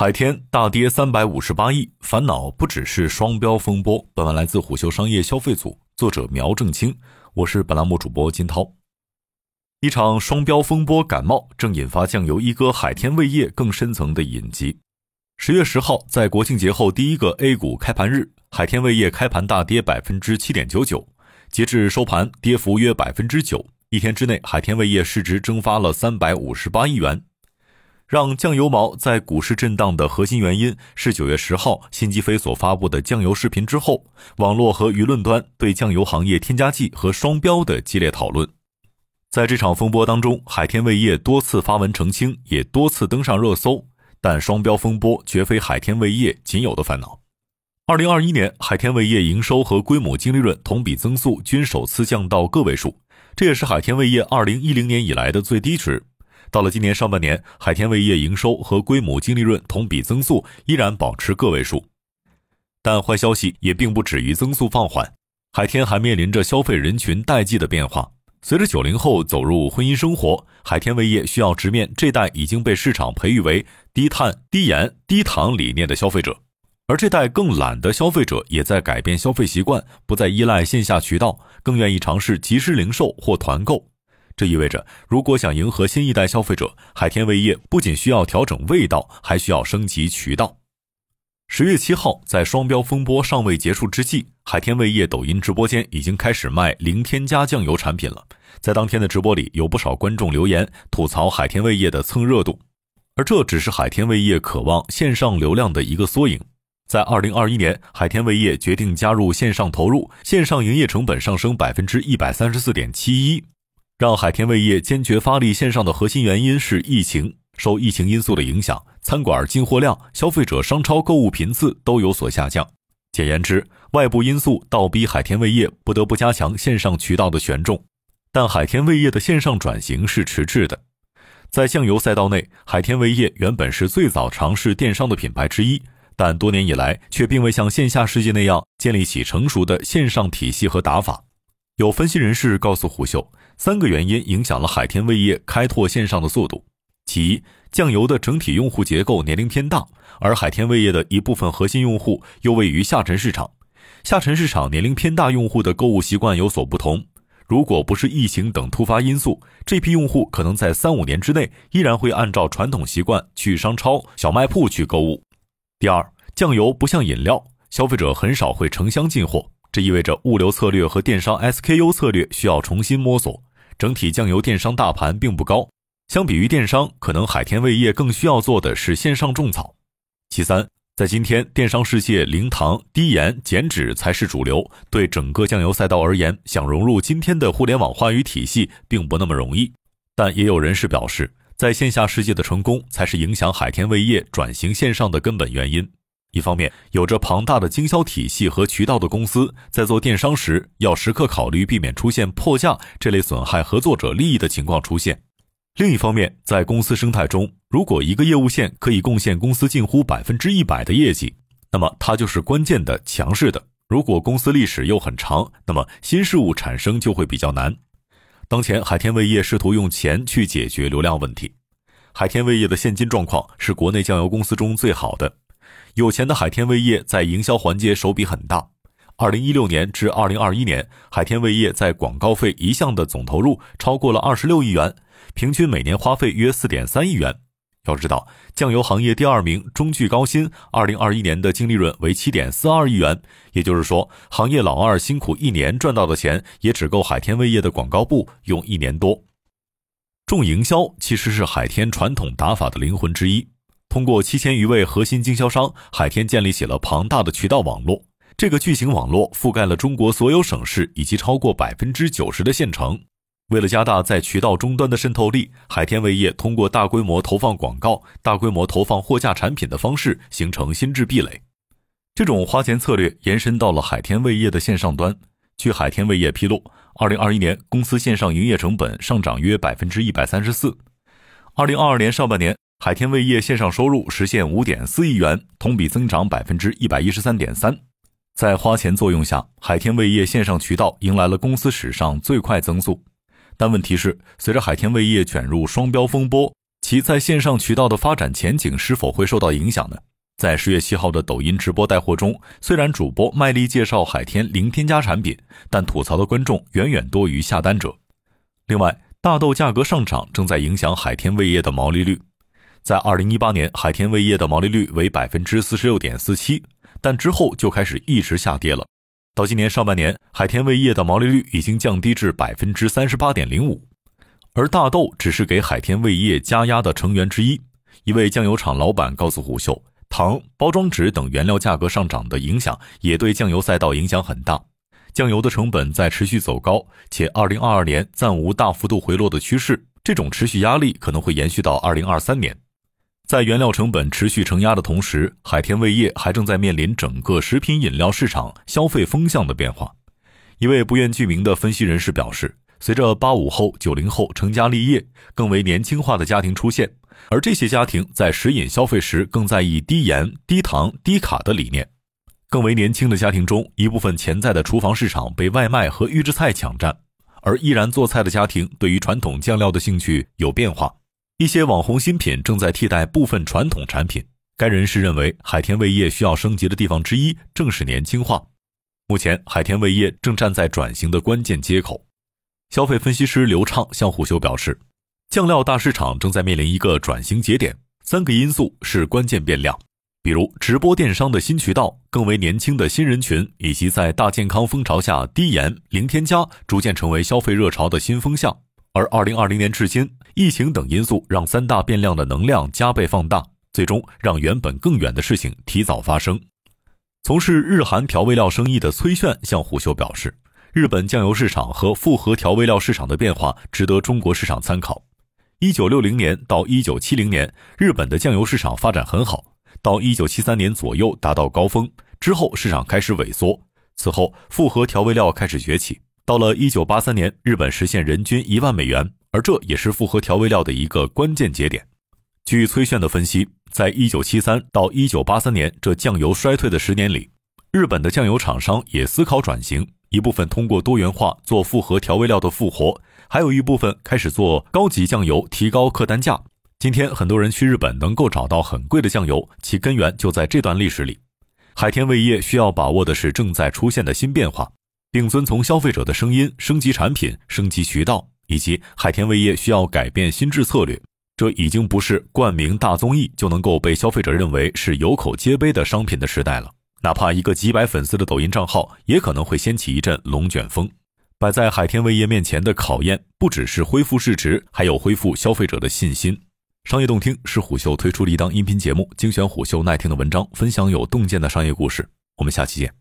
海天大跌三百五十八亿，烦恼不只是双标风波。本文来自虎嗅商业消费组，作者苗正清，我是本栏目主播金涛。一场双标风波感冒，正引发酱油一哥海天味业更深层的隐疾。十月十号，在国庆节后第一个 A 股开盘日，海天味业开盘大跌百分之七点九九，截至收盘，跌幅约百分之九。一天之内，海天味业市值蒸发了三百五十八亿元。让酱油毛在股市震荡的核心原因是九月十号辛吉飞所发布的酱油视频之后，网络和舆论端对酱油行业添加剂和双标的激烈讨论。在这场风波当中，海天味业多次发文澄清，也多次登上热搜，但双标风波绝非海天味业仅有的烦恼。二零二一年，海天味业营收和规模净利润同比增速均首次降到个位数，这也是海天味业二零一零年以来的最低值。到了今年上半年，海天味业营收和规模净利润同比增速依然保持个位数，但坏消息也并不止于增速放缓。海天还面临着消费人群代际的变化，随着九零后走入婚姻生活，海天味业需要直面这代已经被市场培育为低碳、低盐、低糖理念的消费者，而这代更懒的消费者也在改变消费习惯，不再依赖线下渠道，更愿意尝试即时零售或团购。这意味着，如果想迎合新一代消费者，海天味业不仅需要调整味道，还需要升级渠道。十月七号，在双标风波尚未结束之际，海天味业抖音直播间已经开始卖零添加酱油产品了。在当天的直播里，有不少观众留言吐槽海天味业的蹭热度，而这只是海天味业渴望线上流量的一个缩影。在二零二一年，海天味业决定加入线上投入，线上营业成本上升百分之一百三十四点七一。让海天味业坚决发力线上的核心原因是疫情。受疫情因素的影响，餐馆进货量、消费者商超购物频次都有所下降。简言之，外部因素倒逼海天味业不得不加强线上渠道的权重。但海天味业的线上转型是迟滞的。在酱油赛道内，海天味业原本是最早尝试电商的品牌之一，但多年以来却并未像线下世界那样建立起成熟的线上体系和打法。有分析人士告诉虎嗅。三个原因影响了海天味业开拓线上的速度。其一，酱油的整体用户结构年龄偏大，而海天味业的一部分核心用户又位于下沉市场。下沉市场年龄偏大用户的购物习惯有所不同。如果不是疫情等突发因素，这批用户可能在三五年之内依然会按照传统习惯去商超、小卖铺去购物。第二，酱油不像饮料，消费者很少会成箱进货，这意味着物流策略和电商 SKU 策略需要重新摸索。整体酱油电商大盘并不高，相比于电商，可能海天味业更需要做的是线上种草。其三，在今天电商世界，零糖、低盐、减脂才是主流。对整个酱油赛道而言，想融入今天的互联网话语体系，并不那么容易。但也有人士表示，在线下世界的成功，才是影响海天味业转型线上的根本原因。一方面，有着庞大的经销体系和渠道的公司在做电商时，要时刻考虑避免出现破价这类损害合作者利益的情况出现；另一方面，在公司生态中，如果一个业务线可以贡献公司近乎百分之一百的业绩，那么它就是关键的、强势的。如果公司历史又很长，那么新事物产生就会比较难。当前，海天味业试图用钱去解决流量问题。海天味业的现金状况是国内酱油公司中最好的。有钱的海天味业在营销环节手笔很大。二零一六年至二零二一年，海天味业在广告费一项的总投入超过了二十六亿元，平均每年花费约四点三亿元。要知道，酱油行业第二名中聚高新，二零二一年的净利润为七点四二亿元，也就是说，行业老二辛苦一年赚到的钱，也只够海天味业的广告部用一年多。重营销其实是海天传统打法的灵魂之一。通过七千余位核心经销商，海天建立起了庞大的渠道网络。这个巨型网络覆盖了中国所有省市以及超过百分之九十的县城。为了加大在渠道终端的渗透力，海天味业通过大规模投放广告、大规模投放货架产品的方式，形成心智壁垒。这种花钱策略延伸到了海天味业的线上端。据海天味业披露，二零二一年公司线上营业成本上涨约百分之一百三十四。二零二二年上半年。海天味业线上收入实现五点四亿元，同比增长百分之一百一十三点三。在花钱作用下，海天味业线上渠道迎来了公司史上最快增速。但问题是，随着海天味业卷入双标风波，其在线上渠道的发展前景是否会受到影响呢？在十月七号的抖音直播带货中，虽然主播卖力介绍海天零添加产品，但吐槽的观众远远多于下单者。另外，大豆价格上涨正在影响海天味业的毛利率。在二零一八年，海天味业的毛利率为百分之四十六点四七，但之后就开始一直下跌了。到今年上半年，海天味业的毛利率已经降低至百分之三十八点零五，而大豆只是给海天味业加压的成员之一。一位酱油厂老板告诉虎嗅。糖、包装纸等原料价格上涨的影响，也对酱油赛道影响很大。酱油的成本在持续走高，且2022年暂无大幅度回落的趋势，这种持续压力可能会延续到2023年。在原料成本持续承压的同时，海天味业还正在面临整个食品饮料市场消费风向的变化。一位不愿具名的分析人士表示，随着八五后、九零后成家立业，更为年轻化的家庭出现。而这些家庭在食饮消费时更在意低盐、低糖、低卡的理念，更为年轻的家庭中，一部分潜在的厨房市场被外卖和预制菜抢占，而依然做菜的家庭对于传统酱料的兴趣有变化，一些网红新品正在替代部分传统产品。该人士认为，海天味业需要升级的地方之一正是年轻化。目前，海天味业正站在转型的关键接口。消费分析师刘畅向虎嗅表示。酱料大市场正在面临一个转型节点，三个因素是关键变量，比如直播电商的新渠道、更为年轻的新人群，以及在大健康风潮下低盐、零添加逐渐成为消费热潮的新风向。而二零二零年至今，疫情等因素让三大变量的能量加倍放大，最终让原本更远的事情提早发生。从事日韩调味料生意的崔炫向虎嗅表示，日本酱油市场和复合调味料市场的变化值得中国市场参考。一九六零年到一九七零年，日本的酱油市场发展很好，到一九七三年左右达到高峰，之后市场开始萎缩。此后，复合调味料开始崛起。到了一九八三年，日本实现人均一万美元，而这也是复合调味料的一个关键节点。据崔炫的分析，在一九七三到一九八三年这酱油衰退的十年里，日本的酱油厂商也思考转型，一部分通过多元化做复合调味料的复活。还有一部分开始做高级酱油，提高客单价。今天很多人去日本能够找到很贵的酱油，其根源就在这段历史里。海天味业需要把握的是正在出现的新变化，并遵从消费者的声音，升级产品、升级渠道，以及海天味业需要改变心智策略。这已经不是冠名大综艺就能够被消费者认为是有口皆碑的商品的时代了。哪怕一个几百粉丝的抖音账号，也可能会掀起一阵龙卷风。摆在海天味业面前的考验，不只是恢复市值，还有恢复消费者的信心。商业洞听是虎嗅推出的一档音频节目，精选虎嗅耐听的文章，分享有洞见的商业故事。我们下期见。